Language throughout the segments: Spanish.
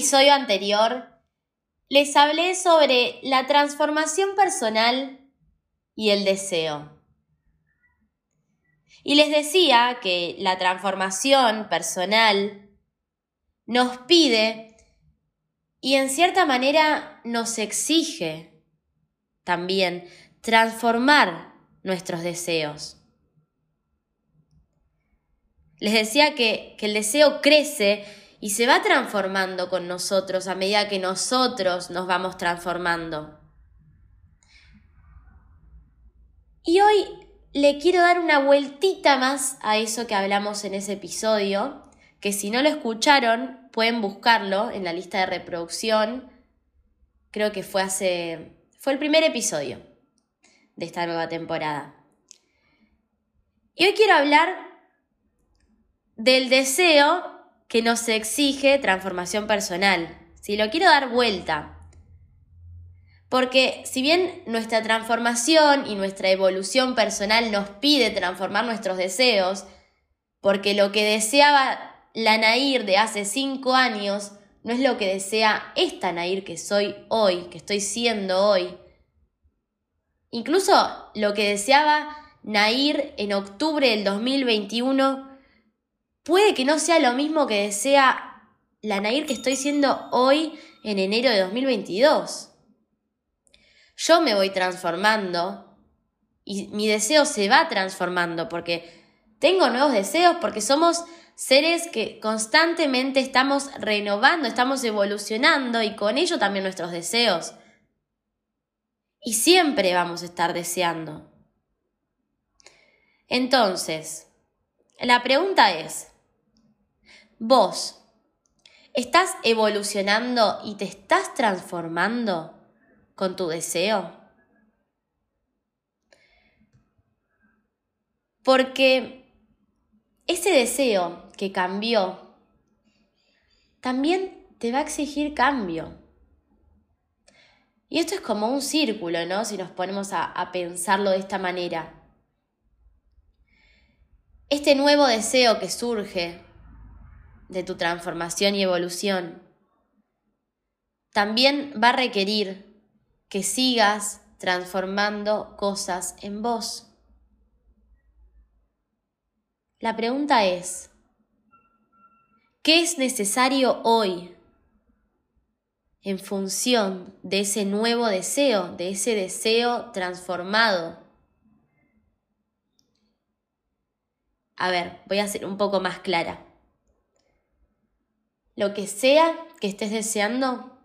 Episodio anterior les hablé sobre la transformación personal y el deseo. Y les decía que la transformación personal nos pide y en cierta manera nos exige también transformar nuestros deseos. Les decía que, que el deseo crece y se va transformando con nosotros a medida que nosotros nos vamos transformando. Y hoy le quiero dar una vueltita más a eso que hablamos en ese episodio, que si no lo escucharon pueden buscarlo en la lista de reproducción. Creo que fue hace fue el primer episodio de esta nueva temporada. Y hoy quiero hablar del deseo que nos exige transformación personal. Si lo quiero dar vuelta. Porque si bien nuestra transformación y nuestra evolución personal nos pide transformar nuestros deseos, porque lo que deseaba la Nair de hace cinco años no es lo que desea esta Nair que soy hoy, que estoy siendo hoy. Incluso lo que deseaba Nair en octubre del 2021 puede que no sea lo mismo que desea la Nair que estoy siendo hoy en enero de 2022. Yo me voy transformando y mi deseo se va transformando porque tengo nuevos deseos, porque somos seres que constantemente estamos renovando, estamos evolucionando y con ello también nuestros deseos. Y siempre vamos a estar deseando. Entonces, la pregunta es, Vos, ¿estás evolucionando y te estás transformando con tu deseo? Porque ese deseo que cambió también te va a exigir cambio. Y esto es como un círculo, ¿no? Si nos ponemos a, a pensarlo de esta manera. Este nuevo deseo que surge de tu transformación y evolución. También va a requerir que sigas transformando cosas en vos. La pregunta es, ¿qué es necesario hoy en función de ese nuevo deseo, de ese deseo transformado? A ver, voy a ser un poco más clara lo que sea que estés deseando,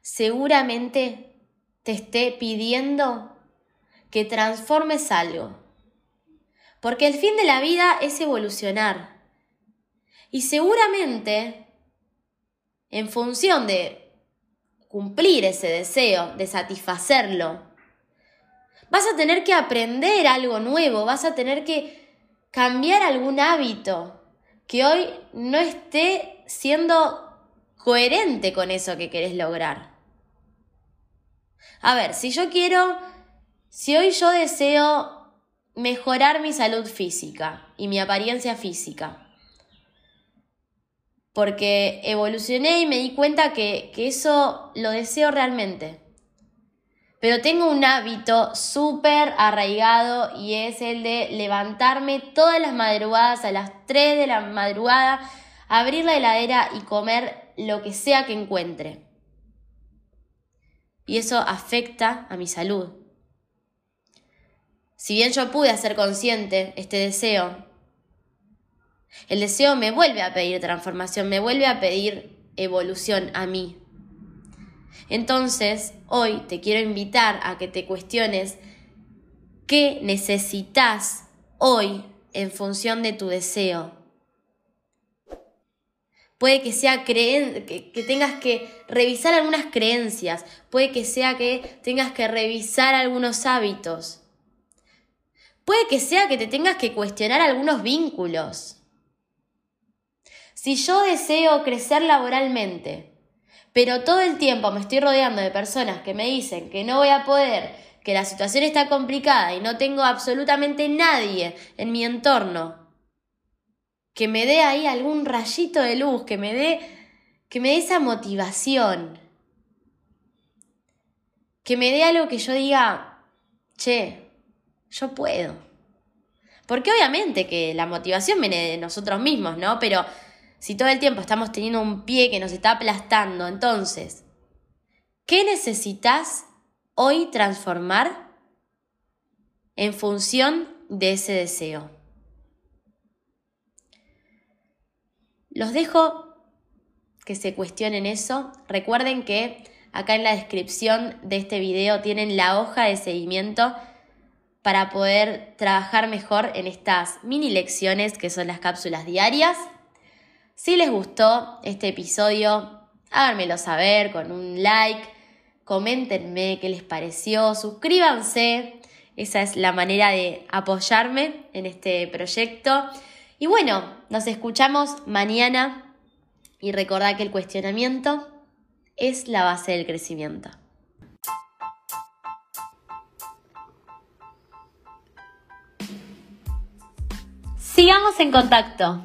seguramente te esté pidiendo que transformes algo. Porque el fin de la vida es evolucionar. Y seguramente, en función de cumplir ese deseo, de satisfacerlo, vas a tener que aprender algo nuevo, vas a tener que cambiar algún hábito que hoy no esté siendo coherente con eso que querés lograr. A ver, si yo quiero, si hoy yo deseo mejorar mi salud física y mi apariencia física, porque evolucioné y me di cuenta que, que eso lo deseo realmente. Pero tengo un hábito súper arraigado y es el de levantarme todas las madrugadas a las 3 de la madrugada abrir la heladera y comer lo que sea que encuentre. Y eso afecta a mi salud. Si bien yo pude hacer consciente este deseo, el deseo me vuelve a pedir transformación, me vuelve a pedir evolución a mí. Entonces, hoy te quiero invitar a que te cuestiones qué necesitas hoy en función de tu deseo. Puede que sea que, que, tengas que revisar algunas creencias. Puede que sea que tengas que revisar algunos hábitos. Puede que sea que te tengas que cuestionar algunos vínculos. Si yo deseo crecer laboralmente, pero todo el tiempo me estoy rodeando de personas que me dicen que no voy a poder, que la situación está complicada y no tengo absolutamente nadie en mi entorno que me dé ahí algún rayito de luz, que me dé que me dé esa motivación. Que me dé algo que yo diga, "Che, yo puedo." Porque obviamente que la motivación viene de nosotros mismos, ¿no? Pero si todo el tiempo estamos teniendo un pie que nos está aplastando, entonces, ¿qué necesitas hoy transformar en función de ese deseo? Los dejo que se cuestionen eso. Recuerden que acá en la descripción de este video tienen la hoja de seguimiento para poder trabajar mejor en estas mini lecciones que son las cápsulas diarias. Si les gustó este episodio, háganmelo saber con un like, coméntenme qué les pareció, suscríbanse, esa es la manera de apoyarme en este proyecto. Y bueno, nos escuchamos mañana y recordad que el cuestionamiento es la base del crecimiento. Sigamos en contacto.